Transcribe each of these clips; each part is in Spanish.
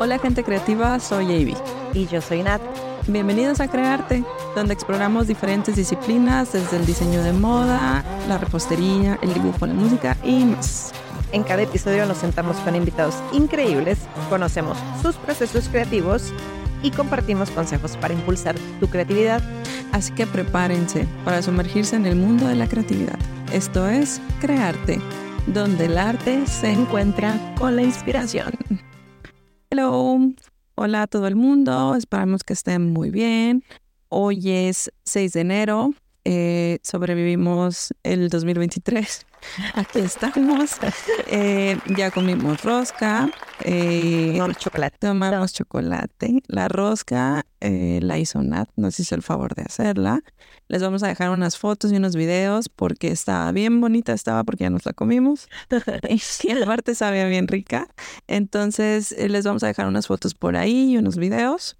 Hola gente creativa, soy Avi. Y yo soy Nat. Bienvenidos a Crearte, donde exploramos diferentes disciplinas desde el diseño de moda, la repostería, el dibujo, la música y más. En cada episodio nos sentamos con invitados increíbles, conocemos sus procesos creativos y compartimos consejos para impulsar tu creatividad. Así que prepárense para sumergirse en el mundo de la creatividad. Esto es Crearte, donde el arte se encuentra con la inspiración. Hello, hola a todo el mundo, esperamos que estén muy bien. Hoy es 6 de enero, eh, sobrevivimos el 2023. Aquí estamos. Eh, ya comimos rosca. Eh, tomamos chocolate. Tomamos chocolate. La rosca eh, la hizo Nat, nos hizo el favor de hacerla. Les vamos a dejar unas fotos y unos videos porque estaba bien bonita, estaba porque ya nos la comimos. y aparte sabía bien rica. Entonces les vamos a dejar unas fotos por ahí y unos videos.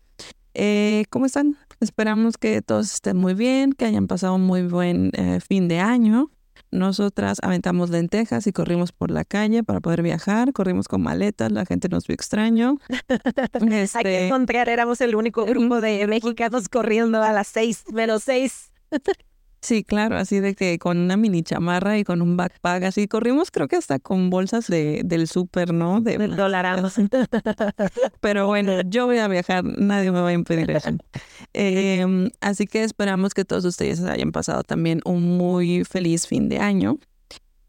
¿Cómo están? Esperamos que todos estén muy bien, que hayan pasado un muy buen fin de año. Nosotras aventamos lentejas y corrimos por la calle para poder viajar, corrimos con maletas, la gente nos vio extraño. este... Hay que encontrar, éramos el único grupo de mexicanos corriendo a las seis menos seis. Sí, claro, así de que con una mini chamarra y con un backpack, así corrimos creo que hasta con bolsas de, del súper, ¿no? De, del dólar. Pero bueno, yo voy a viajar, nadie me va a impedir eso. Em, así que esperamos que todos ustedes hayan pasado también un muy feliz fin de año.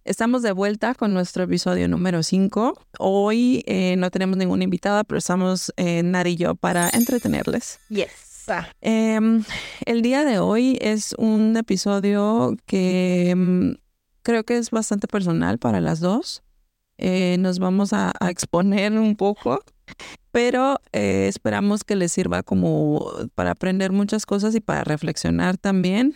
Estamos de vuelta con nuestro episodio número 5. Hoy eh, no tenemos ninguna invitada, pero estamos eh, Nari y yo para entretenerles. Yes. Em, el día de hoy es un episodio que em, creo que es bastante personal para las dos. Eh, nos vamos a, exponer un poco, pero eh, esperamos que les sirva como para aprender muchas cosas y para reflexionar también.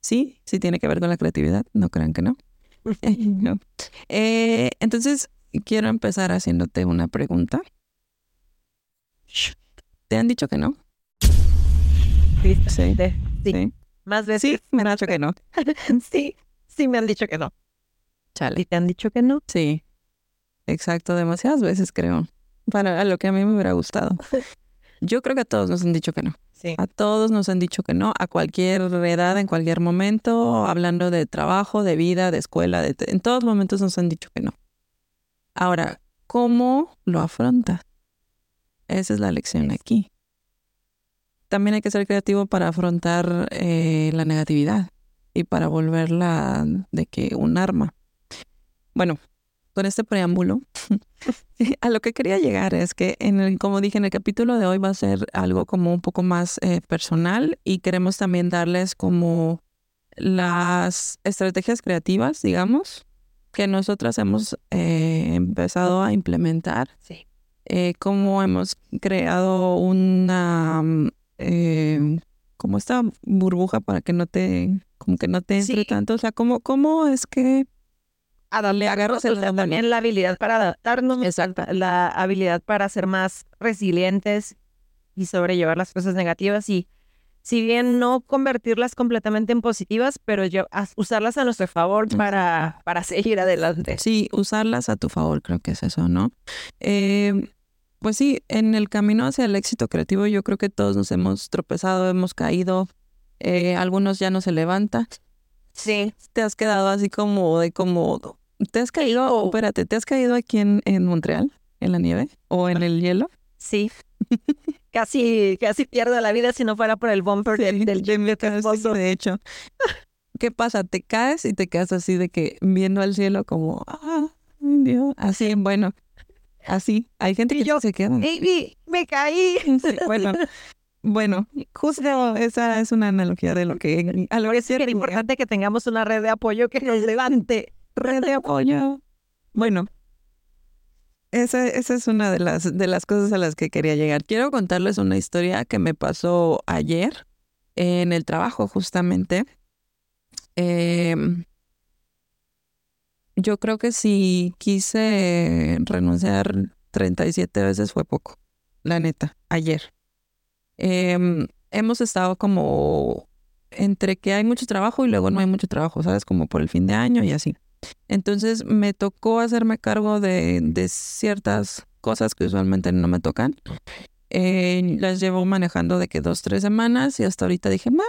Sí, sí tiene que ver con la creatividad, no crean que no. Eh, entonces, quiero empezar haciéndote una pregunta. ¿Te han dicho que no? Sí, sí. Más veces. Sí, me han dicho que no. sí, sí me han dicho que no. Chale. ¿Y te han dicho que no? Sí. Exacto, demasiadas veces creo. Para lo que a mí me hubiera gustado. Yo creo que a todos nos han dicho que no. Sí. A todos nos han dicho que no, a cualquier edad, en cualquier momento, hablando de trabajo, de vida, de escuela, de en todos momentos nos han dicho que no. Ahora, ¿cómo lo afrontas? Esa es la lección aquí también hay que ser creativo para afrontar eh, la negatividad y para volverla de que un arma. Bueno, con este preámbulo, a lo que quería llegar es que, en el, como dije, en el capítulo de hoy va a ser algo como un poco más eh, personal y queremos también darles como las estrategias creativas, digamos, que nosotras hemos eh, empezado a implementar. Sí. cómo hemos creado una eh, como esta burbuja para que no te, como que no te entre tanto. O sea, ¿cómo, cómo es que a darle agarros el también la habilidad para adaptarnos, Exacto. la habilidad para ser más resilientes y sobrellevar las cosas negativas y si bien no convertirlas completamente en positivas, pero yo, usarlas a nuestro favor para, para seguir adelante. Sí, usarlas a tu favor, creo que es eso, ¿no? Eh, pues sí, en el camino hacia el éxito creativo yo creo que todos nos hemos tropezado, hemos caído, eh, algunos ya no se levantan. Sí. Te has quedado así como de como, ¿te has caído? Espérate, ¿te has caído aquí en, en Montreal, en la nieve o en el hielo? Sí. casi, casi pierdo la vida si no fuera por el bumper del, del De hecho, ¿qué pasa? Te caes y te quedas así de que viendo al cielo como, ah, Dios, así, bueno, Así, hay gente que yo, se queda. Baby, me caí. bueno, bueno, justo esa es una analogía de lo que a lo que es importante que tengamos una red de apoyo que nos levante. Red de apoyo. Bueno, esa, esa es una de las, de las cosas a las que quería llegar. Quiero contarles una historia que me pasó ayer en el trabajo, justamente. Eh, yo creo que si quise renunciar 37 veces fue poco, la neta, ayer. Em, hemos estado como entre que hay mucho trabajo y luego no hay mucho trabajo, ¿sabes? Como por el fin de año y así. Entonces me tocó hacerme cargo de, de ciertas cosas que usualmente no me tocan. Eh, las llevo manejando de que dos, tres semanas y hasta ahorita dije, ma,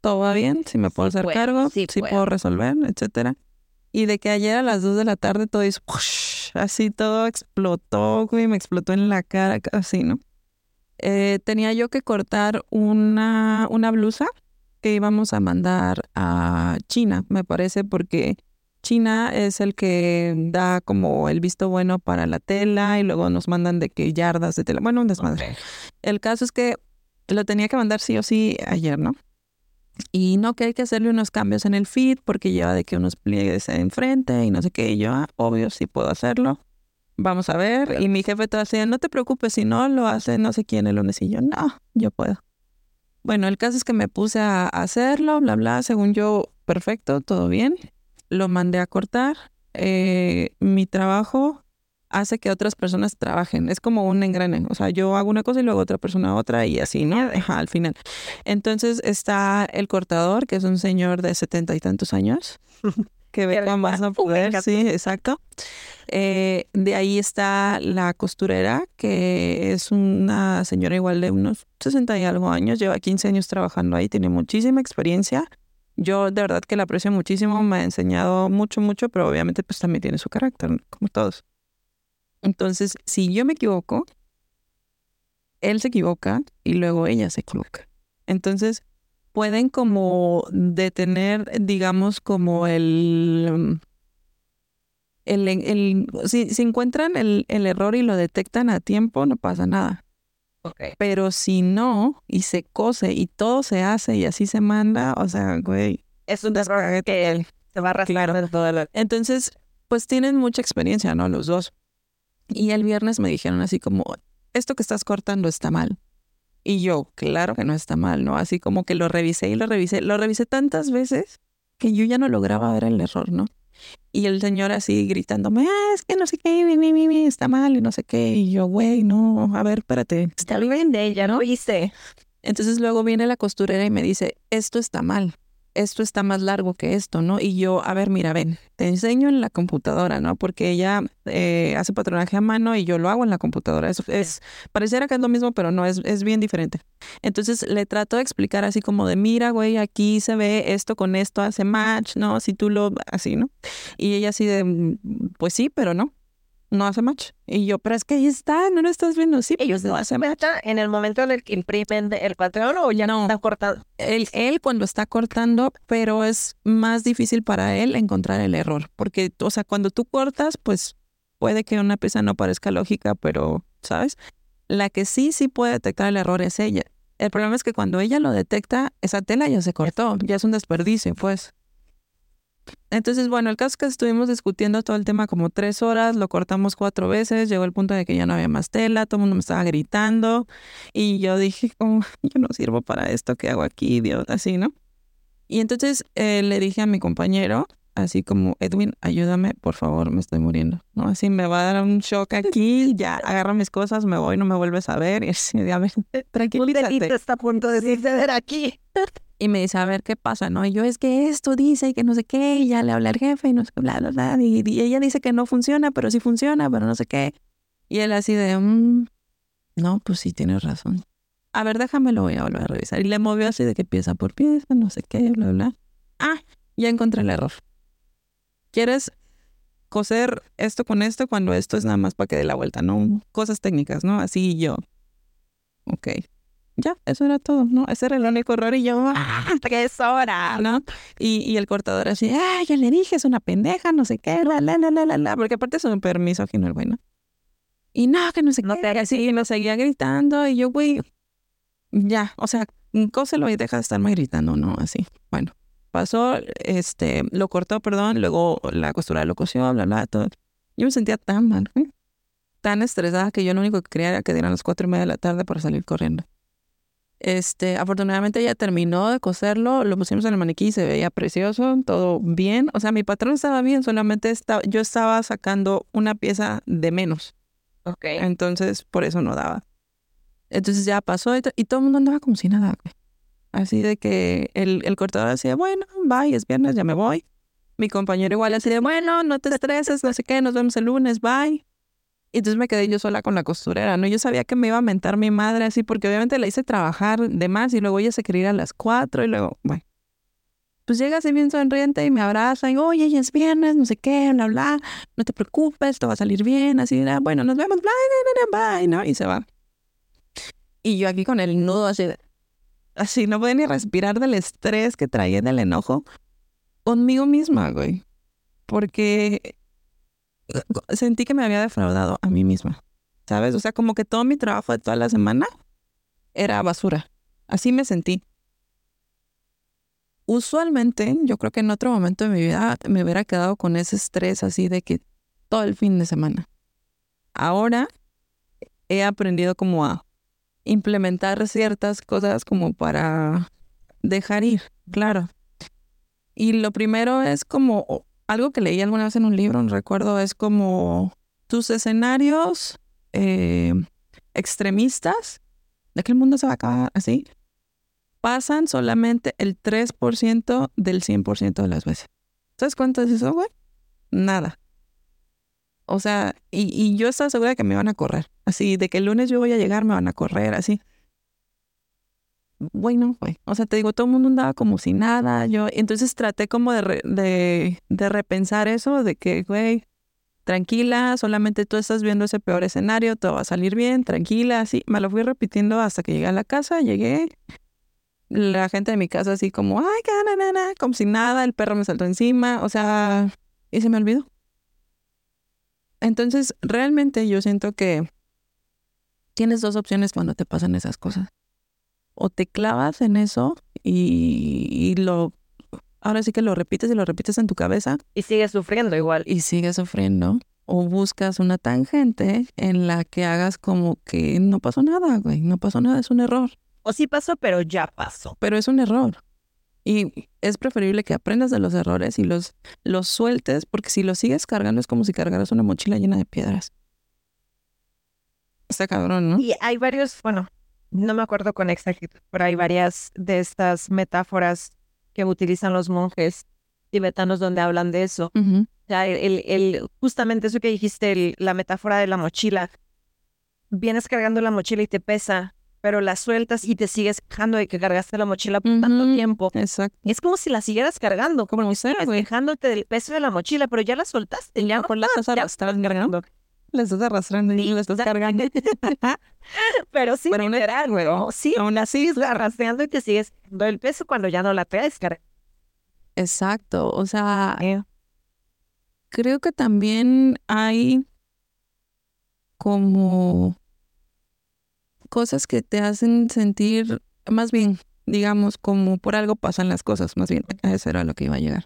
todo va bien, si me puedo hacer cargo, si puedo resolver, etcétera. Y de que ayer a las dos de la tarde todo hizo, así todo explotó, güey, me explotó en la cara, así, ¿no? Eh, tenía yo que cortar una, una blusa que íbamos a mandar a China, me parece, porque China es el que da como el visto bueno para la tela y luego nos mandan de que yardas de tela. Bueno, un desmadre. El caso es que lo tenía que mandar sí o sí ayer, ¿no? Y no que hay que hacerle unos cambios en el feed porque lleva de que unos pliegues enfrente y no sé qué. Y yo, ah, obvio, sí puedo hacerlo. Vamos a ver. Y mi jefe todo así, no te preocupes, si no lo hace no sé quién el lunes. Y yo, no, yo puedo. Bueno, el caso es que me puse a hacerlo, bla, bla. Según yo, perfecto, todo bien lo mandé a cortar. Eh, mi trabajo hace que otras personas trabajen. Es como un engrane. O sea, yo hago una cosa y luego otra persona otra y así, ¿no? Ajá, al final. Entonces está el cortador, que es un señor de setenta y tantos años, que ve con más no poder. Sí, exacto. Eh, de ahí está la costurera, que es una señora igual de unos 60 y algo años, lleva 15 años trabajando ahí, tiene muchísima experiencia. Yo de verdad que la aprecio muchísimo, me ha enseñado mucho, mucho, pero obviamente pues también tiene su carácter, como todos. Entonces, si yo me equivoco, él se equivoca y luego ella se equivoca. Entonces, pueden como detener, digamos, como el... el, el si, si encuentran el, el error y lo detectan a tiempo, no pasa nada. Pero si no, y se cose y todo se hace y así se manda, o sea, güey. Es un error que se va a arrastrar claro. todo el... Entonces, pues tienen mucha experiencia, ¿no? Los dos. Y el viernes me dijeron así como, esto que estás cortando está mal. Y yo, claro que no está mal, ¿no? Así como que lo revisé y lo revisé. Lo revisé tantas veces que yo ya no lograba ver el error, ¿no? Y el señor así gritándome, ah, es que no sé qué, mi, mi, mi, está mal y no sé qué. Y yo, güey, no, a ver, espérate. Está bien de ella, ¿no? Viste. Entonces luego viene la costurera y me dice, esto está mal esto está más largo que esto, ¿no? Y yo, a ver, mira, ven, te enseño en la computadora, ¿no? Porque ella eh, hace patronaje a mano y yo lo hago en la computadora. Es, es pareciera que es lo mismo, pero no, es, es bien diferente. Entonces le trato de explicar así como de, mira, güey, aquí se ve esto con esto, hace match, ¿no? Si tú lo, así, ¿no? Y ella así de, mm, pues sí, pero no no hace match. Y yo, pero es que ahí está, no lo estás viendo. Sí, ellos no hacen match. En el momento en el que imprimen el patrón o ya no está cortado. Él, él cuando está cortando, pero es más difícil para él encontrar el error. Porque, o sea, cuando tú cortas, pues puede que una pieza no parezca lógica, pero, ¿sabes? La que sí, sí puede detectar el error es ella. El problema es que cuando ella lo detecta, esa tela ya se cortó, ya es un desperdicio, pues. Entonces, bueno, el caso es que estuvimos discutiendo todo el tema como tres horas, lo cortamos cuatro veces, llegó el punto de que ya no había más tela, todo el mundo me estaba gritando y yo dije, como, yo no sirvo para esto, ¿qué hago aquí, Dios? Así, ¿no? Y entonces eh, le dije a mi compañero, así como, Edwin, ayúdame, por favor, me estoy muriendo, ¿no? Así me va a dar un shock aquí, ya agarra mis cosas, me voy, no me vuelves a ver, y así, ya ver, tranquilízate. está a punto de ver aquí. Y me dice, a ver qué pasa, ¿no? Y yo, es que esto dice que no sé qué, y ya le habla al jefe y no sé qué, bla, bla, bla. Y, ella dice que no funciona, pero sí funciona, pero no sé qué. Y él así de, mm, no, pues sí, tienes razón. A ver, déjame, lo voy a volver a revisar. Y le movió así de que pieza por pieza, no sé qué, bla, bla. Ah, ya encontré el error. ¿Quieres coser esto con esto cuando esto es nada más para que dé la vuelta, no? Cosas técnicas, ¿no? Así yo. Ok ya, eso era todo, ¿no? Ese era el único error y yo, ¡ah, tres horas! ¿No? Y, y el cortador así, ¡ah, ya le dije, es una pendeja, no sé qué, la, la, la, la, la, porque aparte es un permiso aquí no bueno. Y no, que no sé no qué, te así, y lo seguía gritando y yo, güey, ya, o sea, cóselo y deja de estarme gritando, ¿no? Así, bueno. Pasó, este, lo cortó, perdón, luego la costura lo cosió, bla, bla, todo. Yo me sentía tan mal, ¿eh? tan estresada que yo lo único que quería era que dieran las cuatro y media de la tarde para salir corriendo. Este, afortunadamente ya terminó de coserlo, lo pusimos en el maniquí, se veía precioso, todo bien. O sea, mi patrón estaba bien, solamente estaba, yo estaba sacando una pieza de menos. Ok. Entonces, por eso no daba. Entonces ya pasó y, todo el mundo andaba como si nada. Así de que el, el cortador decía, bueno, bye, es viernes, ya me voy. Mi compañero igual así de, bueno, no te estreses, no sé qué, nos vemos el lunes, bye. Y entonces me quedé yo sola con la costurera, ¿no? Yo sabía que me iba a mentar mi madre así, porque obviamente la hice trabajar de más y luego ella se quería ir a las cuatro y luego, bueno. Pues llega así bien sonriente y me abraza y, oye, ya es viernes, no sé qué, bla, bla, no te preocupes, todo va a salir bien, así, bueno, nos vemos, bla, bla, bla, bla, ¿no? Y se va. Y yo aquí con el nudo así, así, no podía ni respirar del estrés que traía, del enojo, conmigo misma, güey. Porque sentí que me había defraudado a mí misma, ¿sabes? O sea, como que todo mi trabajo de toda la semana era basura. Así me sentí. Usualmente, yo creo que en otro momento de mi vida me hubiera quedado con ese estrés así de que todo el fin de semana. Ahora he aprendido como a implementar ciertas cosas como para dejar ir, claro. Y lo primero es como algo que leí alguna vez en un libro, no recuerdo, es como tus escenarios eh, extremistas de que el mundo se va a acabar así, pasan solamente el 3% del 100% de las veces. ¿Sabes cuánto es eso, güey? Nada. O sea, y, y, yo estaba segura de que me iban a correr. Así, de que el lunes yo voy a llegar, me van a correr, así. Bueno, güey. O sea, te digo, todo el mundo andaba como si nada. Yo, entonces traté como de, de, de repensar eso, de que, güey, tranquila, solamente tú estás viendo ese peor escenario, todo va a salir bien, tranquila, así. Me lo fui repitiendo hasta que llegué a la casa, llegué. La gente de mi casa así como, ay, como si nada, el perro me saltó encima, o sea, y se me olvidó. Entonces, realmente yo siento que tienes dos opciones cuando te pasan esas cosas o te clavas en eso y, lo, ahora sí que lo repites y lo repites en tu cabeza. Y sigues sufriendo igual. Y sigues sufriendo. O buscas una tangente en la que hagas como que no pasó nada, güey, no pasó nada, es un error. O sí pasó, pero ya pasó. Pero es un error. Y es preferible que aprendas de los errores y los, los sueltes, porque si los sigues cargando es como si cargaras una mochila llena de piedras. Está cabrón, ¿no? Y hay varios, bueno, no me acuerdo con exactitud, pero hay varias de estas metáforas que utilizan los monjes tibetanos donde hablan de eso. O sea, el, el, justamente eso que dijiste, la metáfora de la mochila. Vienes cargando la mochila y te pesa, pero la sueltas y te sigues dejando de que cargaste la mochila por tanto tiempo. Exacto. Es como si la siguieras cargando, como muy dejándote del peso de la mochila, pero ya la soltaste, ya por la estás cargando. La estás arrastrando y la estás cargando. Pero sí, Pero literal, güey. Sí, aún así arrastrando y te sigues dando el peso cuando ya no la traes. Exacto. O sea, creo que también hay como cosas que te hacen sentir, más bien, digamos, como por algo pasan las cosas, más bien, eso era lo que iba a llegar.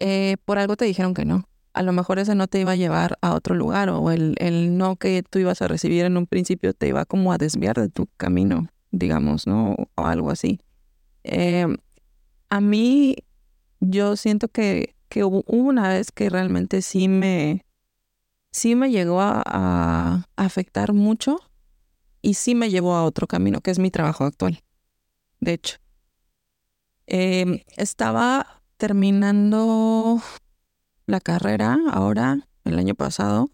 Eh, por algo te dijeron que no a lo mejor ese no te iba a llevar a otro lugar o el, el no que tú ibas a recibir en un principio te iba como a desviar de tu camino, digamos, ¿no? O algo así. Eh, a mí, yo siento que, que hubo una vez que realmente sí me, sí me llegó a, afectar mucho y sí me llevó a otro camino, que es mi trabajo actual. De hecho, em, estaba terminando la carrera ahora, el año pasado.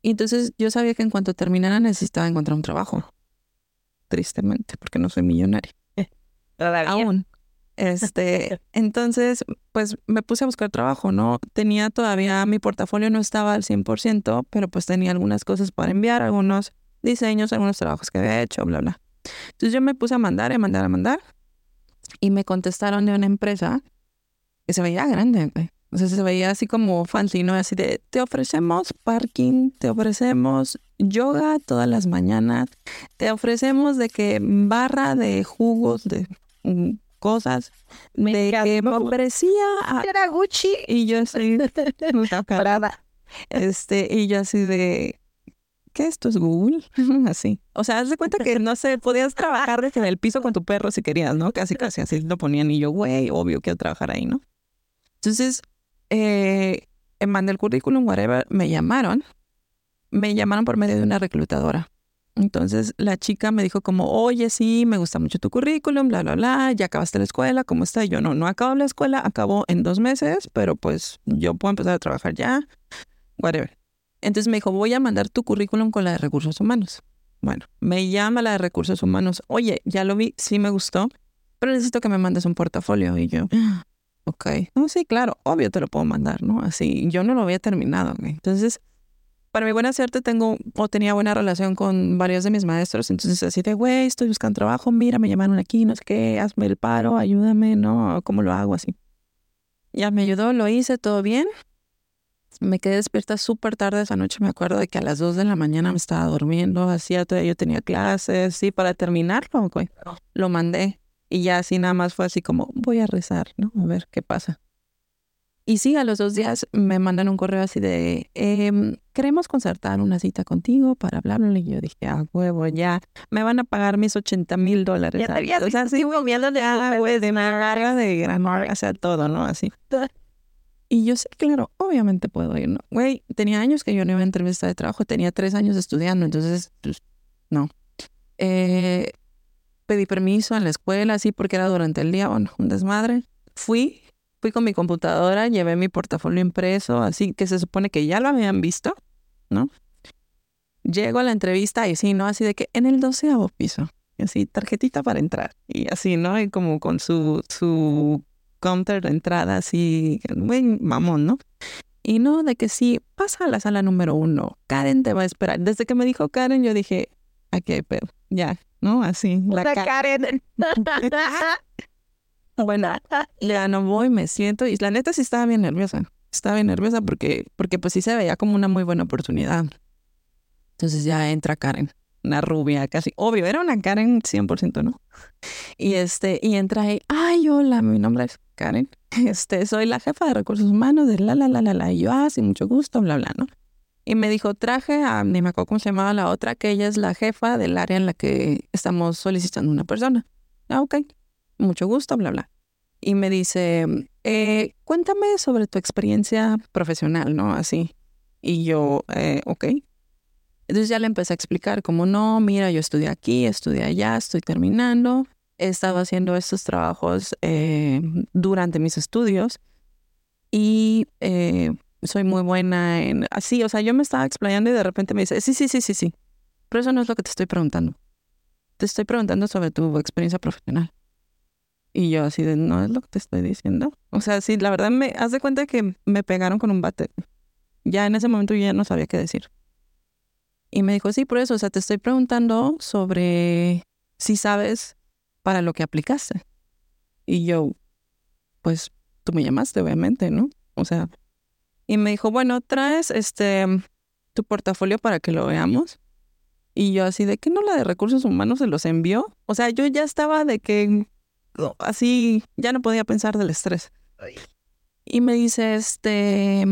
Y entonces yo sabía que en cuanto terminara necesitaba encontrar un trabajo. Tristemente, porque no soy millonaria. Aún. Este, entonces, pues me puse a buscar trabajo, ¿no? Tenía todavía, mi portafolio no estaba al 100%, pero pues tenía algunas cosas para enviar, algunos diseños, algunos trabajos que había hecho, bla, bla. Entonces yo me puse a mandar, a mandar, a mandar. Y me contestaron de una empresa que se veía grande, güey. Sea, se veía así como fancy, ¿no? Así de, te ofrecemos parking, te ofrecemos yoga todas las mañanas, te ofrecemos de que barra de jugos, de mm, cosas, Me de que me ofrecía... a- Era Gucci. y yo así, Parada. este, y yo así de, ¿qué esto es Google? así. O sea, haz de cuenta que, no sé, podías trabajar desde el piso con tu perro si querías, ¿no? Casi, casi así lo ponían y yo, güey, obvio quiero trabajar ahí, ¿no? Entonces, eh, mandé el currículum, whatever, me llamaron. Me llamaron por medio de una reclutadora. Entonces la chica me dijo como, oye, sí, me gusta mucho tu currículum, bla, bla, bla, ya acabaste la escuela, ¿cómo está? Y yo no, no acabo la escuela, acabo en dos meses, pero pues yo puedo empezar a trabajar ya, whatever. Entonces me dijo, voy a mandar tu currículum con la de recursos humanos. Bueno, me llama la de recursos humanos. Oye, ya lo vi, sí me gustó, pero necesito que me mandes un portafolio. Y yo, ok, no, sí, claro, obvio te lo puedo mandar, ¿no? Así, yo no lo había terminado. Entonces, para mi buena suerte tengo o tenía buena relación con varios de mis maestros, entonces así de, güey, estoy buscando trabajo, mira, me llamaron aquí, no sé qué, hazme el paro, ayúdame, ¿no? ¿Cómo lo hago así? Ya me ayudó, lo hice, todo bien. Me quedé despierta súper tarde esa noche, me acuerdo de que a las 2 de la mañana me estaba durmiendo, así todavía yo tenía clases, sí, para terminarlo, güey. Lo mandé y ya así nada más fue así como, voy a rezar, ¿no? A ver qué pasa. Y sí, a los dos días me mandan un correo así de, em, queremos concertar una cita contigo para hablarle. Y yo dije, ah, huevo, ya, me van a pagar mis 80 mil dólares. Ya te había o sea, sí, de, ah, güey, de una de gran, o sea, todo, ¿no? Así. Y yo sí, claro, obviamente puedo ir, ¿no? Güey, tenía años que yo no iba a entrevista de trabajo, tenía tres años estudiando, entonces, pues, no. Eh, pedí permiso en la escuela, así, porque era durante el día, bueno, un desmadre. Fui, Fui con mi computadora, llevé mi portafolio impreso, así que se supone que ya lo habían visto, ¿no? Llego a la entrevista y sí, ¿no? Así de que en el doceavo piso, así, tarjetita para entrar, y así, ¿no? Y como con su, su counter de entrada, así, muy mamón, ¿no? Y no, de que sí, pasa a la sala número uno, Karen te va a esperar. Desde que me dijo Karen, yo dije, ¿a qué pedo? Ya, ¿no? Así. La, la Karen. Bueno, ya no voy, me siento y la neta sí estaba bien nerviosa. Estaba bien nerviosa porque, porque pues sí se veía como una muy buena oportunidad. Entonces ya entra Karen, una rubia casi, obvio, era una Karen 100%, ¿no? Y este, y entra ahí, ay, hola, mi nombre es Karen, este, soy la jefa de recursos humanos de la, la, la, la, la, y yo, ah, sí, mucho gusto, bla, bla, ¿no? Y me dijo, traje a, ni me acuerdo cómo se llamaba la otra, que ella es la jefa del área en la que estamos solicitando una persona. Ah, ok mucho gusto, bla, bla. Y me dice, eh, cuéntame sobre tu experiencia profesional, ¿no? Así. Y yo, eh, ok. Entonces ya le empecé a explicar como, no, mira, yo estudié aquí, estudié allá, estoy terminando. He estado haciendo estos trabajos eh, durante mis estudios y soy muy buena en así, o sea, yo me estaba explayando y de repente me dice, sí, sí, sí, sí, sí, pero eso no es lo que te estoy preguntando. Te estoy preguntando sobre tu experiencia profesional. Y yo así de, no es lo que te estoy diciendo. O sea, sí, la verdad me haz de cuenta que me pegaron con un bate. Ya en ese momento yo ya no sabía qué decir. Y me dijo, sí, por eso, o sea, te estoy preguntando sobre si sabes para lo que aplicaste. Y yo, pues tú me llamaste, obviamente, ¿no? O sea, y me dijo, bueno, traes este tu portafolio para que lo veamos. Y yo así de que no la de recursos humanos se los envió. O sea, yo ya estaba de que así ya no podía pensar del estrés. Y me dice, este,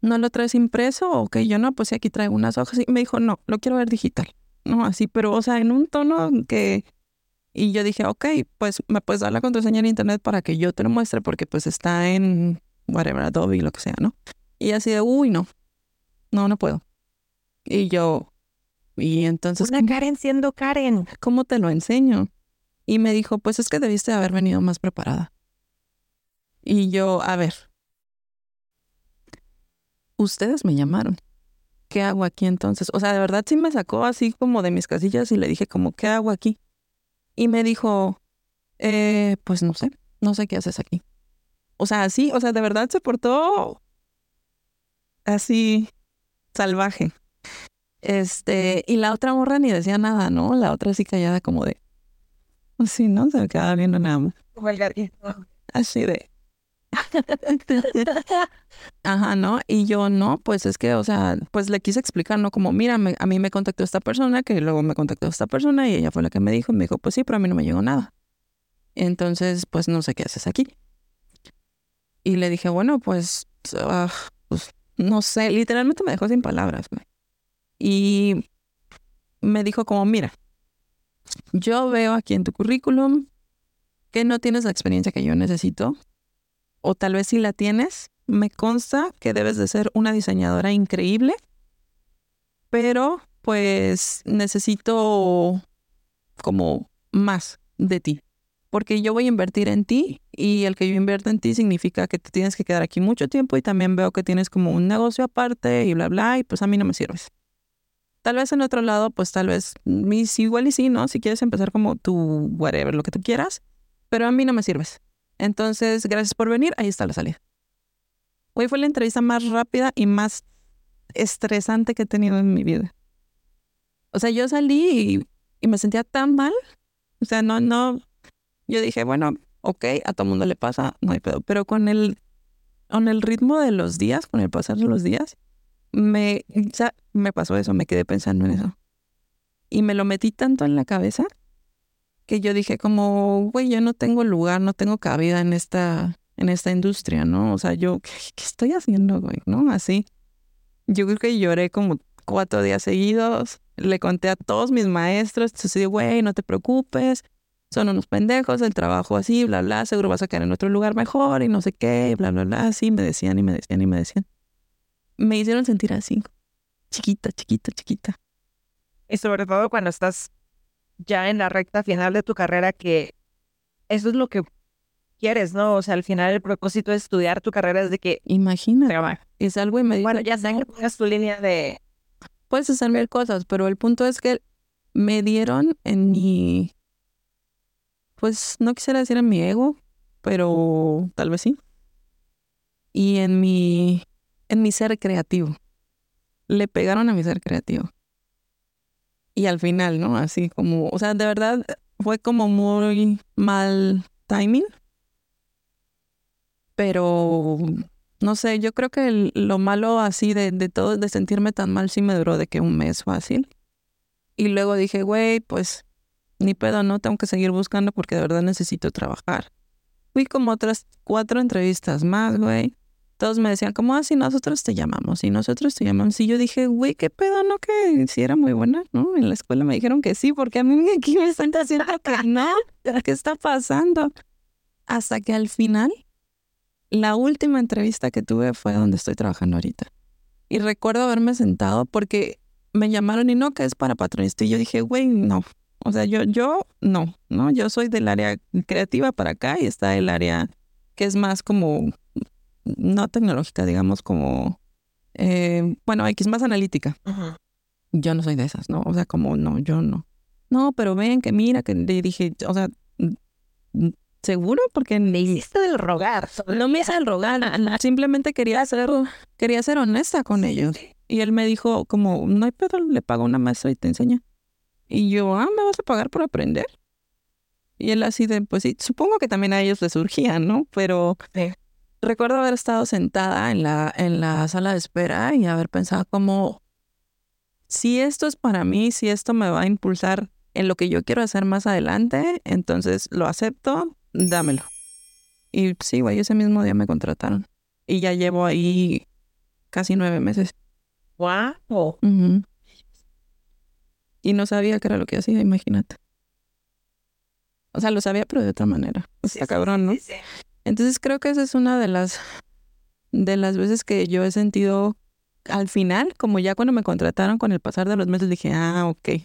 ¿no lo traes impreso? O que yo no, pues aquí traigo unas hojas. Y me dijo, no, lo quiero ver digital. No, así, pero, o sea, en un tono que... Y yo dije, ok, pues me puedes dar la contraseña en internet para que yo te lo muestre, porque pues está en whatever, Adobe, lo que sea, ¿no? Y así de, uy, no, no, no puedo. Y yo, y entonces... Una Karen siendo Karen. ¿Cómo te lo enseño? Y me dijo, pues es que debiste haber venido más preparada. Y yo, a ver, ustedes me llamaron. ¿Qué hago aquí entonces? O sea, de verdad sí me sacó así como de mis casillas y le dije como, ¿qué hago aquí? Y me dijo, eh, pues no sé, no sé qué haces aquí. O sea, así, o sea, de verdad se portó así salvaje. Este, y la otra morra ni decía nada, ¿no? La otra así callada como de, Sí, ¿no? Se me quedaba viendo nada más. Como el gatito. Así de. Ajá, ¿no? Y yo no, pues es que, o sea, pues le quise explicar, ¿no? Como, mira, a mí me contactó esta persona, que luego me contactó esta persona y ella fue la que me dijo, y me dijo, pues sí, pero a mí no me llegó nada. Entonces, pues no sé qué haces aquí. Y le dije, bueno, pues, ah, pues no sé, literalmente me dejó sin palabras. Y me dijo como, mira, yo veo aquí en tu currículum que no tienes la experiencia que yo necesito, o tal vez si la tienes, me consta que debes de ser una diseñadora increíble, pero pues necesito como más de ti. Porque yo voy a invertir en ti y el que yo invierto en ti significa que te tienes que quedar aquí mucho tiempo y también veo que tienes como un negocio aparte y bla, bla, y pues a mí no me sirves. Tal vez en otro lado, pues tal vez, mis igual y sí, ¿no? Si quieres empezar como tu whatever, lo que tú quieras, pero a mí no me sirves. Entonces, gracias por venir, ahí está la salida. Hoy fue la entrevista más rápida y más estresante que he tenido en mi vida. O sea, yo salí y, y me sentía tan mal. O sea, no, no, yo dije, bueno, ok, a todo mundo le pasa, no hay pedo. Pero con el, con el ritmo de los días, con el pasar de los días, me, me pasó eso, me quedé pensando en eso. Y me lo metí tanto en la cabeza que yo dije como, güey, yo no tengo lugar, no tengo cabida en esta, en esta industria, ¿no? O sea, yo, ¿qué, estoy haciendo, güey? ¿No? Así. Yo creo que lloré como cuatro días seguidos. Le conté a todos mis maestros, entonces, güey, no te preocupes, son unos pendejos, el trabajo así, bla, bla, seguro vas a caer en otro lugar mejor y no sé qué, bla, bla, bla, así me decían y me decían y me decían. Me hicieron sentir así, chiquita, chiquita, chiquita. Y sobre todo cuando estás ya en la recta final de tu carrera, que eso es lo que quieres, ¿no? O sea, al final el propósito de estudiar tu carrera es de que... Imagina. Es algo me Bueno, ya sé que pongas tu línea de... Puedes hacer mil cosas, pero el punto es que me dieron en mi pues no quisiera decir en mi ego, pero tal vez sí. Y en mi, en mi ser creativo. Le pegaron a mi ser creativo. Y al final, ¿no? Así como, o sea, de verdad fue como muy mal timing. Pero, no sé, yo creo que lo malo así de, de todo, de sentirme tan mal, sí me duró de que un mes fácil. Y luego dije, güey, pues ni pedo, no tengo que seguir buscando porque de verdad necesito trabajar. Fui como otras cuatro entrevistas más, güey. Todos me decían, como así ah, nosotros te llamamos? Y nosotros te llamamos. Y yo dije, güey, qué pedo, ¿no? Que si era muy buena, ¿no? En la escuela me dijeron que sí, porque a mí aquí me están haciendo canal. ¿Qué está pasando? Hasta que al final, la última entrevista que tuve fue donde estoy trabajando ahorita. Y recuerdo haberme sentado porque me llamaron y no, que es para patronista. Y yo dije, güey, no, o sea, yo, yo no, ¿no? Yo soy del área creativa para acá y está el área que es más como, no tecnológica, digamos, como, eh, bueno, X más analítica. Yo no soy de esas, ¿no? O sea, como, no, yo no. No, pero ven que mira, que le dije, o sea, ¿seguro? Porque me hiciste del rogar. No me hice del rogar, simplemente quería ser, quería ser honesta con ellos. Y él me dijo como, no hay pedo, le pago una maestra y te enseña. Y yo, ah, ¿me vas a pagar por aprender? Y él así de, pues sí, supongo que también a ellos les surgía, ¿no? Pero recuerdo haber estado sentada en la, en la sala de espera y haber pensado como, si esto es para mí, si esto me va a impulsar en lo que yo quiero hacer más adelante, entonces lo acepto, dámelo. Y sí, güey, ese mismo día me contrataron. Y ya llevo ahí casi nueve meses. ¡Wow! Y no sabía qué era lo que hacía, imagínate. O sea, lo sabía, pero de otra manera. Está cabrón, ¿no? Entonces creo que esa es una de las de las veces que yo he sentido al final, como ya cuando me contrataron con el pasar de los meses, dije, ah, ok.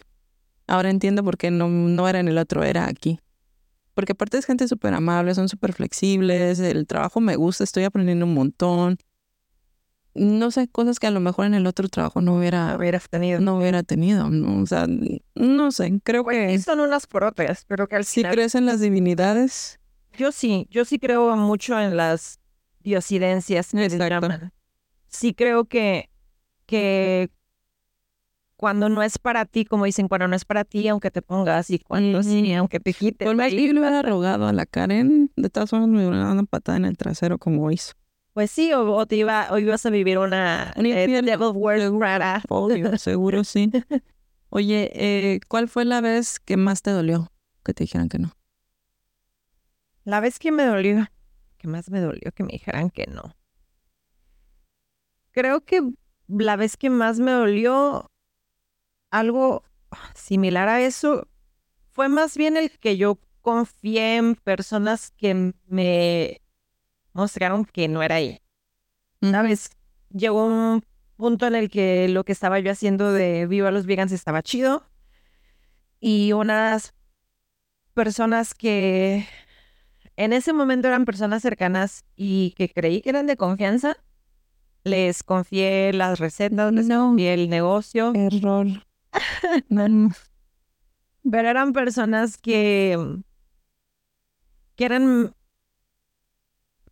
Ahora entiendo por qué no, no era en el otro, era aquí. Porque aparte es gente súper amable, son súper flexibles, el trabajo me gusta, estoy aprendiendo un montón no sé, cosas que a lo mejor en el otro trabajo no hubiera, hubiera tenido. No hubiera tenido, ¿no? O sea, no sé, creo que... son unas por otras, pero que al final... crees en las divinidades? Yo sí, yo sí creo mucho en las diosidencias. Sí creo que, que cuando no es para ti, como dicen, cuando no es para ti, aunque te pongas, y cuando sí, aunque te quites. Yo le hubiera rogado a la Karen, de todas formas me hubiera dado una patada en el trasero como hizo. Pues sí, o, te iba, o ibas a vivir una eh, World rara. seguro sí. Oye, eh, ¿cuál fue la vez que más te dolió que te dijeran que no? La vez que me dolió, que más me dolió que me dijeran que no. Creo que la vez que más me dolió algo similar a eso fue más bien el que yo confié en personas que me mostraron que no era ahí. Una vez llegó un punto en el que lo que estaba yo haciendo de Viva los Vegans estaba chido y unas personas que en ese momento eran personas cercanas y que creí que eran de confianza. Les confié las recetas, les No. confié el negocio. Error. Pero eran personas que, que eran,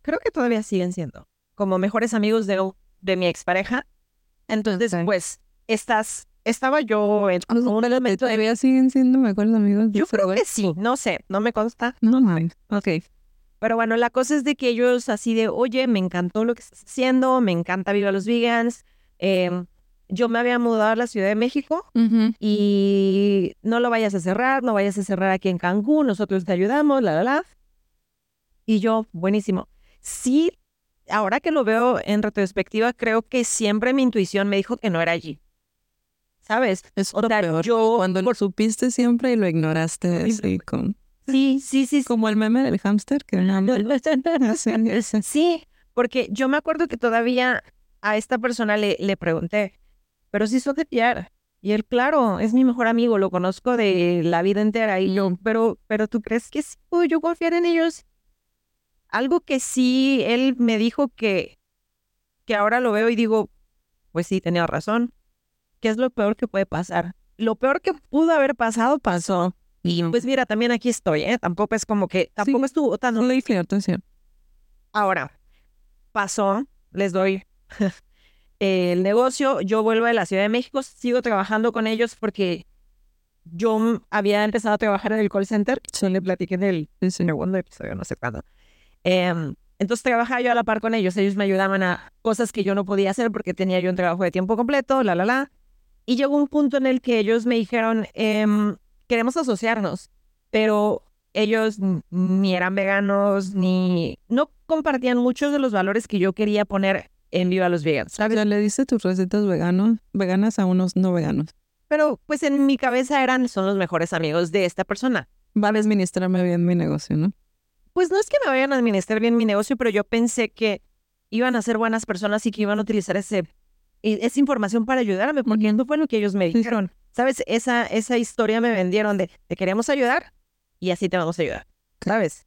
creo que todavía siguen siendo, como mejores amigos de, de mi expareja. Entonces, pues, estás, estaba yo en un elemento de... Todavía siguen siendo mejores amigos. Yo creo que sí, no sé, no me consta. No mames. Ok. Pero bueno, la cosa es de que ellos así de, oye, me encantó lo que estás haciendo, me encanta Viva los Vegans. em, yo me había mudado a la Ciudad de México Ujú. y no lo vayas a cerrar, no vayas a cerrar aquí en Cancún, nosotros te ayudamos, la, la, la. Y yo, buenísimo. Sí, ahora que lo veo en retrospectiva, creo que siempre mi intuición me dijo que no era allí. ¿Sabes? Es O lo sea, peor. yo, Cuando lo con siempre y lo ignoraste así con... sí, sí, sí, sí. Como el meme del hámster que Sí, porque yo me acuerdo que todavía a esta persona le, le pregunté, pero si sos de Pierre. Y él, claro, es mi mejor amigo, lo conozco de la vida entera. Y yo, pero, pero ¿tú crees que sí puedo yo confiar en ellos? Algo que sí, él me dijo que, que ahora lo veo y digo, pues sí, tenía razón. ¿Qué es lo peor que puede pasar? Lo peor que pudo haber pasado, pasó. Y pues mira, también aquí estoy, ¿eh? Tampoco es como que, tampoco estuvo tan No le dije atención. Ahora, pasó, les doy el negocio, yo vuelvo a la Ciudad de México, sigo trabajando con ellos porque yo había empezado a trabajar en el call center, yo le platiqué en el Sí, sí. segundo episodio, no sé cuándo. Em, entonces trabajaba yo a la par con ellos, ellos me ayudaban a cosas que yo no podía hacer porque tenía yo un trabajo de tiempo completo, la, la, la. Y llegó un punto en el que ellos me dijeron, em, queremos asociarnos, pero ellos ni eran veganos, ni no compartían muchos de los valores que yo quería poner en Viva los Vegans, O ¿sabes? sea, le dice tus recetas veganos, veganas a unos no veganos. Pero pues en mi cabeza eran, son los mejores amigos de esta persona. Va a administrarme bien mi negocio, ¿no? Pues no es que me vayan a administrar bien mi negocio, pero yo pensé que iban a ser buenas personas y que iban a utilizar ese, e- esa información para ayudarme, porque no fue lo que ellos me dijeron. ¿Sabes? Esa, esa historia me vendieron de te queremos ayudar y así te vamos a ayudar. ¿Sabes?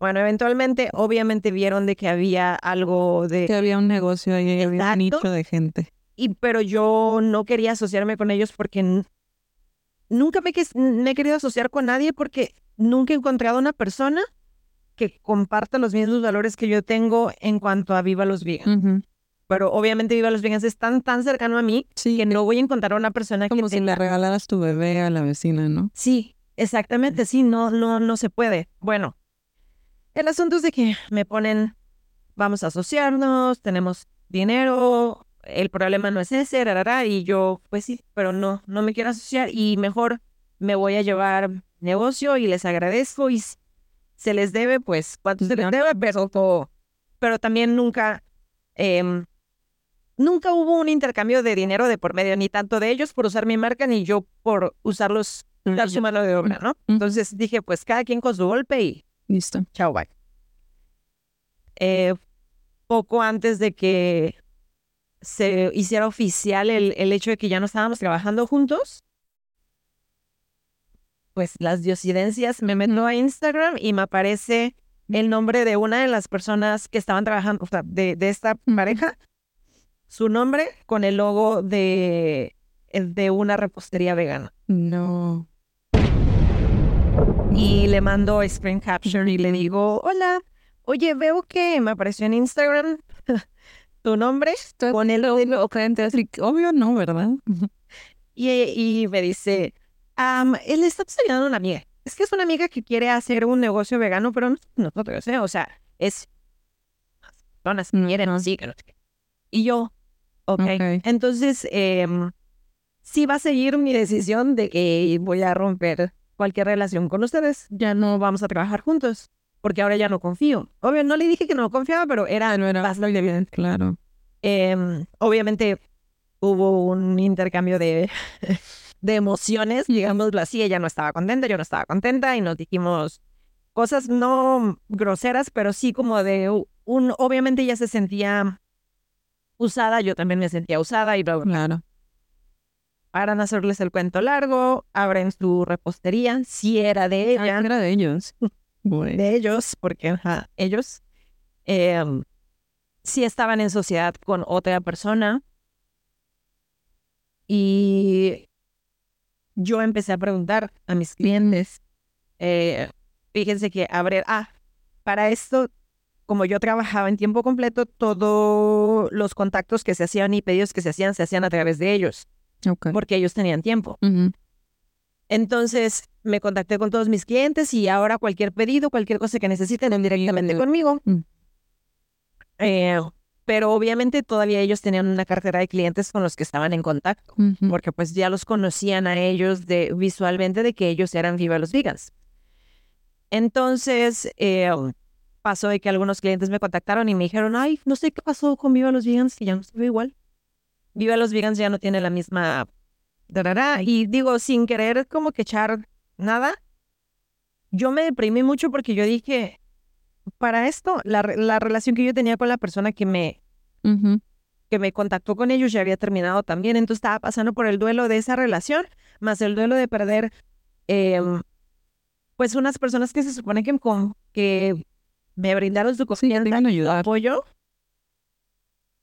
Bueno, eventualmente, obviamente vieron de que había algo de... Que había un negocio ahí, había un nicho de gente. Y, pero yo no quería asociarme con ellos porque nunca me, me he querido asociar con nadie porque nunca he encontrado una persona que comparta los mismos valores que yo tengo en cuanto a Viva los Vegans. Ujú. Pero obviamente Viva los Vegans es tan, tan cercano a mí Sí, que no voy a encontrar una persona como que si le regalaras tu bebé a la vecina, ¿no? Sí, exactamente, sí, no, no, no se puede. Bueno, el asunto es de que me ponen, vamos a asociarnos, tenemos dinero, el problema no es ese, rarara, y yo, pues sí, pero no, no me quiero asociar y mejor me voy a llevar negocio y les agradezco y se les debe, pues, cuánto se les debe, pero, todo. pero también nunca, em, nunca hubo un intercambio de dinero de por medio, ni tanto de ellos por usar mi marca, ni yo por usarlos dar su mano de obra, ¿no? Entonces dije, pues cada quien con su golpe y Listo. chao, bye. Eh, poco antes de que se hiciera oficial el, el hecho de que ya no estábamos trabajando juntos, pues las diosidencias me meto a Instagram y me aparece el nombre de una de las personas que estaban trabajando, o sea, de, de esta pareja, su nombre con el logo de, de una repostería vegana. No. y le mando screen capture y le digo, hola, oye, veo que me apareció en Instagram tu nombre con el logo obvio no, ¿verdad? y, y me dice, "Am, él está ayudando a una amiga. Es que es una amiga que quiere hacer un negocio vegano, pero no nosotros, ¿eh? O sea, es personas quieren, Ajá. sí, que no sé qué". Y yo, ok. Ok. Entonces, em, sí va a seguir mi decisión de que voy a romper cualquier relación con ustedes. Ya no vamos a trabajar juntos, porque ahora ya no confío. Obvio, no le dije que no confiaba, pero era, No era- bastante evidente. Claro. Em, obviamente hubo un intercambio de, de emociones, digámoslo así. Ella no estaba contenta, yo no estaba contenta y nos dijimos cosas no groseras, pero sí como de un, obviamente ella se sentía usada, yo también me sentía usada y bla, bla. Claro. Para no hacerles el cuento largo, abren su repostería, si era de ella, era de ellos. De ellos, porque ajá, ellos em, sí estaban en sociedad con otra persona. Y yo empecé a preguntar a mis clientes, eh, fíjense que abre, ah, para esto, como yo trabajaba en tiempo completo, todos los contactos que se hacían y pedidos que se hacían, se hacían a través de ellos, porque ellos tenían tiempo. Entonces me contacté con todos mis clientes y ahora cualquier pedido, cualquier cosa que necesiten, directamente conmigo. Mm. Eh, pero obviamente todavía ellos tenían una cartera de clientes con los que estaban en contacto, porque pues ya los conocían a ellos de visualmente de que ellos eran Viva los Vegans. Entonces eh, pasó de que algunos clientes me contactaron y me dijeron, ay, no sé qué pasó con Viva los Vegans, que ya no estuve igual. Viva los Vegans ya no tiene la misma... darara". Y digo, sin querer como que echar nada, yo me deprimí mucho porque yo dije, para esto, la, re- la relación que yo tenía con la persona que me, que me contactó con ellos ya había terminado también, entonces estaba pasando por el duelo de esa relación, más el duelo de perder, em, pues unas personas que se supone que, me brindaron su Sí, confianza, a ayudar. apoyo,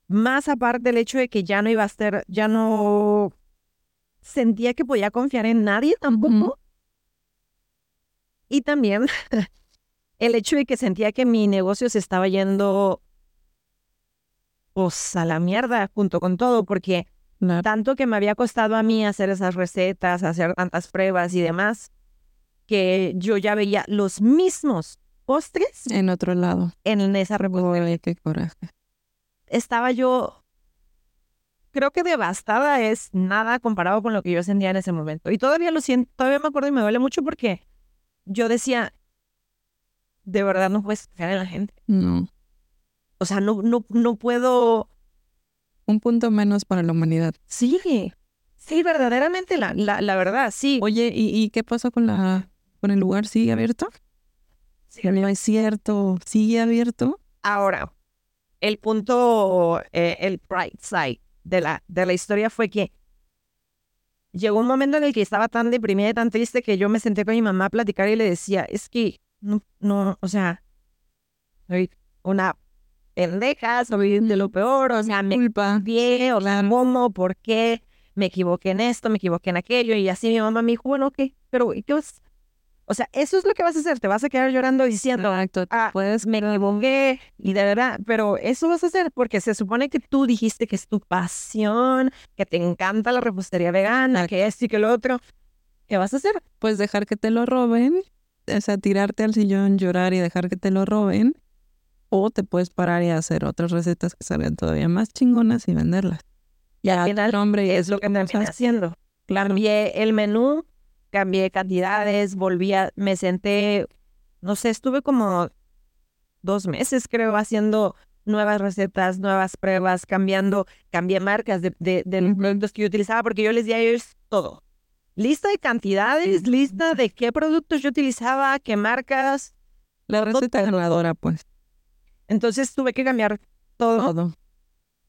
más aparte del hecho de que ya no iba a estar, ya no sentía que podía confiar en nadie tampoco. Y también el hecho de que sentía que mi negocio se estaba yendo pues a la mierda junto con todo, porque Claro. tanto que me había costado a mí hacer esas recetas, hacer tantas pruebas y demás, que yo ya veía los mismos postres En otro lado. en esa repostería. Qué coraje. Estaba yo, creo que devastada es nada comparado con lo que yo sentía en ese momento. Y todavía lo siento, todavía me acuerdo y me duele mucho porque yo decía, de verdad no puedes confiar en la gente. No. O sea, no, no, no puedo Un punto menos para la humanidad. Sí, sí, verdaderamente, la, la, la verdad, sí. Oye, ¿y, y qué pasó con la con el lugar? ¿Sigue abierto? No es cierto. ¿Sigue abierto? Ahora, el punto, eh, el bright side de la, de la historia fue que llegó un momento en el que estaba tan deprimida y tan triste que yo me senté con mi mamá a platicar y le decía, es que no, no, o sea, soy una pendeja, soy de lo peor, o sea, me Culpa. o sea, ¿cómo? ¿Por qué? Me equivoqué en esto, me equivoqué en aquello, y así mi mamá me dijo, bueno, ok, pero ¿y qué vas? O sea, eso es lo que vas a hacer, te vas a quedar llorando diciendo, Exacto. ah, Puedes me equivoqué y de verdad, pero eso vas a hacer porque se supone que tú dijiste que es tu pasión, que te encanta la repostería vegana, que esto y que lo otro. ¿Qué vas a hacer? pues dejar que te lo roben, o sea, tirarte al sillón, llorar y dejar que te lo roben, o te puedes parar y hacer otras recetas que salgan todavía más chingonas y venderlas. Ya, Al final, y Es lo que me cosas. haciendo. Cambié el menú, cambié cantidades, volví a, me senté, no sé, estuve como dos meses creo haciendo nuevas recetas, nuevas pruebas, cambiando, cambié marcas de, de, de los productos que yo utilizaba porque yo les di a ellos todo. Lista de cantidades, lista de qué productos yo utilizaba, qué marcas. La receta ganadora, pues, Entonces tuve que cambiar todo. todo.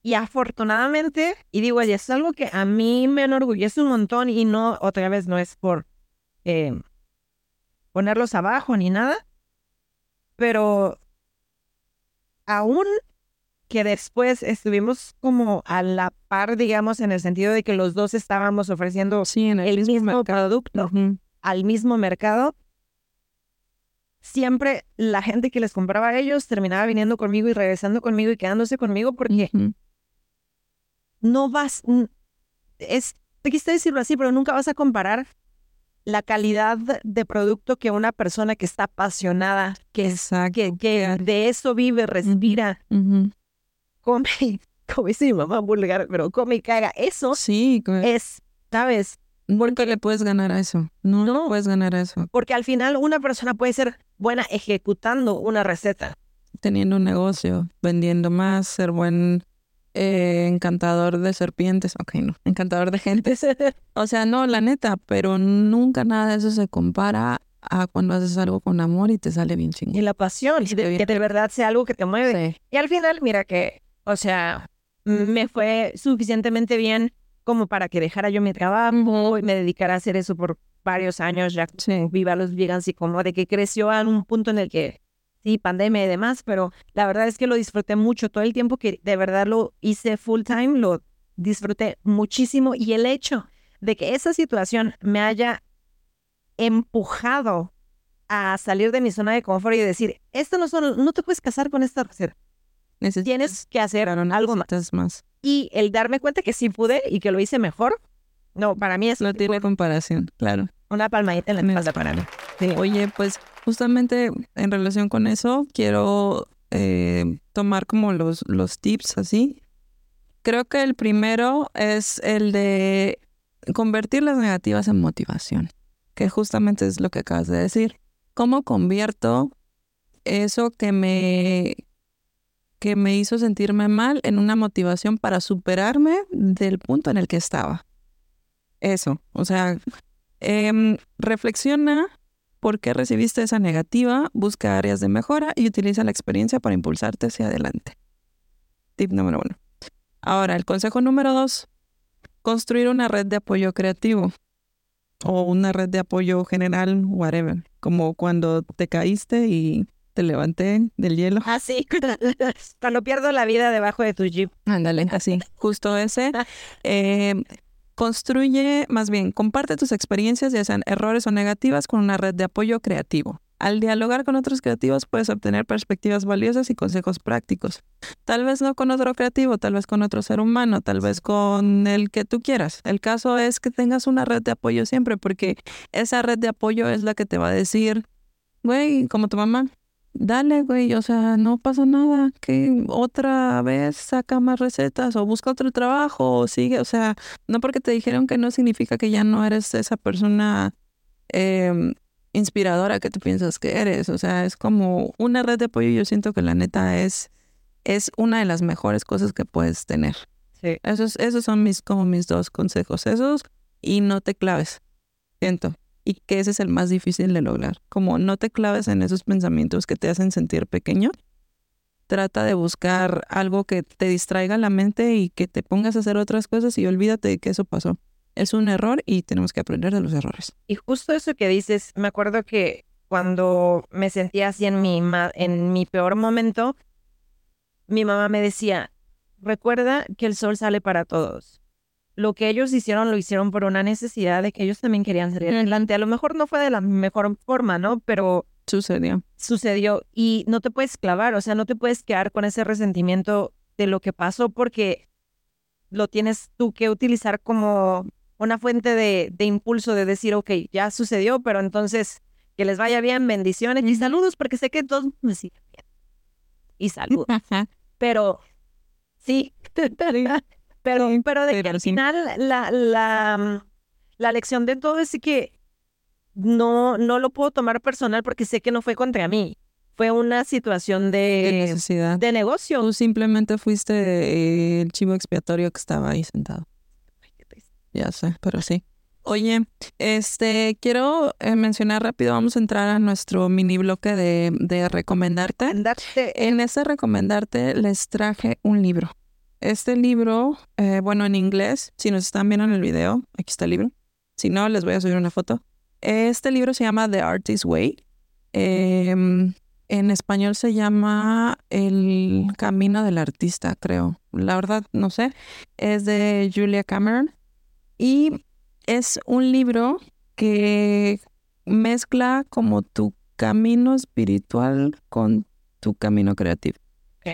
Y afortunadamente, y digo, y es algo que a mí me enorgullece un montón y no, otra vez, no es por eh, ponerlos abajo ni nada, pero aún que después estuvimos como a la par, digamos, en el sentido de que los dos estábamos ofreciendo Sí, en el, el mismo producto al mismo mercado, siempre la gente que les compraba a ellos terminaba viniendo conmigo y regresando conmigo y quedándose conmigo porque Ujú. no vas, es triste decirlo así, pero nunca vas a comparar la calidad de producto que una persona que está apasionada, que, es, que, que de eso vive, respira. Come, como dice mi mamá vulgar, pero come y caga. Eso Sí, es, ¿sabes? nunca le puedes ganar a eso. No, No. le puedes ganar a eso. Porque al final una persona puede ser buena ejecutando una receta. Teniendo un negocio, vendiendo más, ser buen eh, encantador de serpientes. Ok, no, encantador de gente. O sea, no, la neta, pero nunca nada de eso se compara a cuando haces algo con amor y te sale bien y chingón. la pasión, y de- que de verdad sea algo que te mueve. Sí. Y al final, mira que, o sea, me fue suficientemente bien como para que dejara yo mi trabajo y me dedicara a hacer eso por varios años, ya Sí. viva los vegans y como de que creció a un punto en el que sí, pandemia y demás, pero la verdad es que lo disfruté mucho todo el tiempo que de verdad lo hice full time, lo disfruté muchísimo y el hecho de que esa situación me haya empujado a salir de mi zona de confort y decir, esto no son, no te puedes casar con esta receta, Tienes que hacer algo más. más. Y el darme cuenta que sí pude y que lo hice mejor, no, para mí es No tiene comparación, claro. una palmadita en la espalda para mí. Sí. Oye, pues justamente en relación con eso, quiero eh, tomar como los, los tips así. Creo que el primero es el de convertir las negativas en motivación, que justamente es lo que acabas de decir. ¿Cómo convierto eso que me, que me hizo sentirme mal en una motivación para superarme del punto en el que estaba? Eso, o sea, em, reflexiona por qué recibiste esa negativa, busca áreas de mejora y utiliza la experiencia para impulsarte hacia adelante. Tip número uno. Ahora, el consejo número dos, construir una red de apoyo creativo o una red de apoyo general, whatever, como cuando te caíste y te levanté del hielo. Ah, sí. Cuando pierdo la vida debajo de tu jeep. Ándale, así, justo ese. Eh, construye, más bien, comparte tus experiencias, ya sean errores o negativas, con una red de apoyo creativo. Al dialogar con otros creativos puedes obtener perspectivas valiosas y consejos prácticos. Tal vez no con otro creativo, tal vez con otro ser humano, tal vez con el que tú quieras. El caso es que tengas una red de apoyo siempre, porque esa red de apoyo es la que te va a decir, güey, como tu mamá, dale, güey, o sea, no pasa nada, que otra vez saca más recetas o busca otro trabajo o sigue, o sea, no porque te dijeron que no significa que ya no eres esa persona eh, inspiradora que tú piensas que eres, o sea, es como una red de apoyo, yo siento que la neta es, es una de las mejores cosas que puedes tener. Sí. Esos, esos son mis, como mis dos consejos, esos y no te claves, siento y que ese es el más difícil de lograr. Como no te claves en esos pensamientos que te hacen sentir pequeño. Trata de buscar algo que te distraiga la mente y que te pongas a hacer otras cosas y olvídate de que eso pasó. Es un error y tenemos que aprender de los errores. Y justo eso que dices, me acuerdo que cuando me sentía así en mi, en mi peor momento, mi mamá me decía, recuerda que el sol sale para todos. Lo que ellos hicieron lo hicieron por una necesidad de que ellos también querían salir adelante. A lo mejor no fue de la mejor forma, ¿no? Pero Sucedió. sucedió y no te puedes clavar, o sea, no te puedes quedar con ese resentimiento de lo que pasó porque lo tienes tú que utilizar como una fuente de, de impulso de decir, ok, ya sucedió, pero entonces que les vaya bien, bendiciones y saludos, porque sé que todos me siguen bien. Y saludos. Pero sí, pero, pero de que al sí. final la, la, la lección de todo es que no, no lo puedo tomar personal porque sé que no fue contra mí. Fue una situación De de, necesidad. de negocio. Tú simplemente fuiste el chivo expiatorio que estaba ahí sentado. Ya sé, pero sí. Oye, este, quiero eh, mencionar rápido, vamos a entrar a nuestro mini bloque de, de recomendarte. Andarte En ese recomendarte les traje un libro. Este libro, eh, bueno, en inglés, si nos están viendo en el video, aquí está el libro. Si no, les voy a subir una foto. Este libro se llama The Artist Way. Em, en español se llama El Camino del Artista, creo. La verdad, no sé. Es de Julia Cameron. Y es un libro que mezcla como tu camino espiritual con tu camino creativo.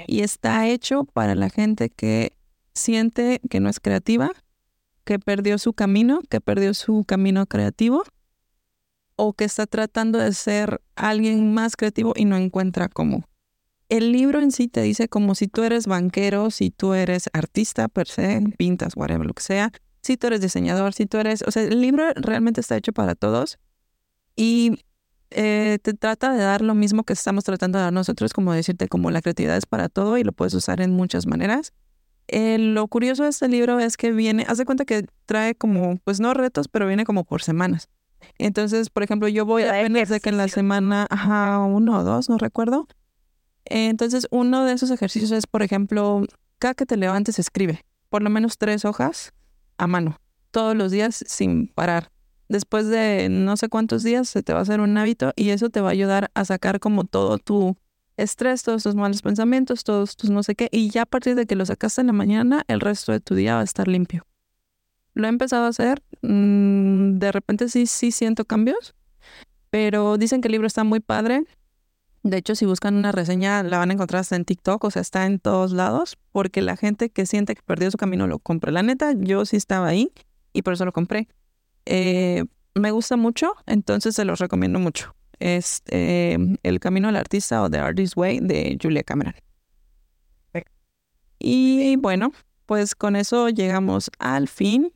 Y está hecho para la gente que siente que no es creativa, que perdió su camino, que perdió su camino creativo, o que está tratando de ser alguien más creativo y no encuentra cómo. El libro en sí te dice como si tú eres banquero, si tú eres artista per se, pintas, whatever, lo que sea, si tú eres diseñador, si tú eres, o sea, el libro realmente está hecho para todos y eh, te trata de dar lo mismo que estamos tratando de dar nosotros, como decirte como la creatividad es para todo y lo puedes usar en muchas maneras. Eh, lo curioso de este libro es que viene, haz de cuenta que trae como, pues no retos, pero viene como por semanas. Entonces, por ejemplo, yo voy apenas de que en la semana, ajá, uno o dos, no recuerdo. Entonces, uno de esos ejercicios es, por ejemplo, cada que te levantes, escribe por lo menos tres hojas a mano, todos los días sin parar. Después de no sé cuántos días se te va a hacer un hábito y eso te va a ayudar a sacar como todo tu estrés, todos tus malos pensamientos, todos tus no sé qué. Y ya a partir de que lo sacaste en la mañana, el resto de tu día va a estar limpio. Lo he empezado a hacer. mm, de repente sí, sí siento cambios. Pero dicen que el libro está muy padre. De hecho, si buscan una reseña, la van a encontrar hasta en TikTok, o sea, está en todos lados, porque la gente que siente que perdió su camino lo compra. La neta, yo sí estaba ahí y por eso lo compré. Eh, me gusta mucho, entonces se los recomiendo mucho. Es eh, El Camino al Artista o The Artist's Way de Julia Cameron. Y bueno, pues con eso llegamos al fin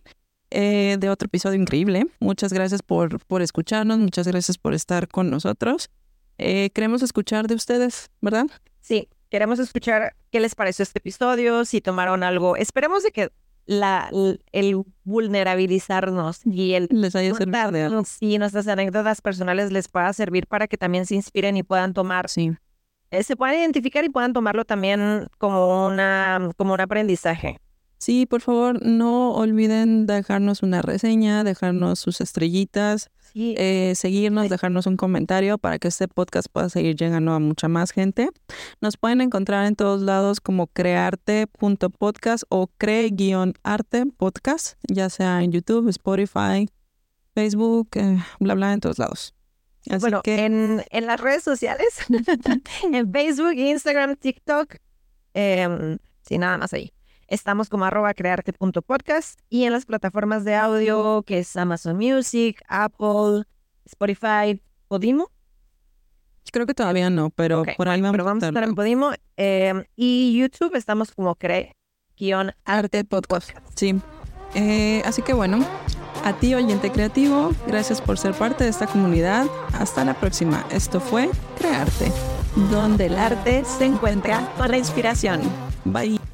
eh, de otro episodio increíble. Muchas gracias por, por escucharnos, muchas gracias por estar con nosotros. Eh, queremos escuchar de ustedes, ¿verdad? Sí, queremos escuchar qué les pareció este episodio, si tomaron algo. Esperemos de que la, el vulnerabilizarnos y el Les haya servido de algo. sí, nuestras anécdotas personales les pueda servir para que también se inspiren y puedan tomar, Sí. eh, se puedan identificar y puedan tomarlo también como una, como un aprendizaje. Sí, por favor, no olviden dejarnos una reseña, dejarnos sus estrellitas, Sí, eh, seguirnos, dejarnos un comentario para que este podcast pueda seguir llegando a mucha más gente. Nos pueden encontrar en todos lados como crearte.podcast o cree-arte podcast, ya sea en YouTube, Spotify, Facebook, eh, bla, bla, en todos lados. Así bueno, que en, en las redes sociales, en Facebook, Instagram, TikTok, em, sí, nada más ahí. Estamos como arroba crearte.podcast y en las plataformas de audio que es Amazon Music, Apple, Spotify, Podimo. creo que todavía no, pero por ahí vamos, Pero vamos a estar en. Podimo. em, y YouTube estamos como cree guion Arte Podcast. Sí. Eh, así que bueno, a ti oyente creativo, gracias por ser parte de esta comunidad. Hasta la próxima. Esto fue Crearte, donde el arte se encuentra con la inspiración. Bye.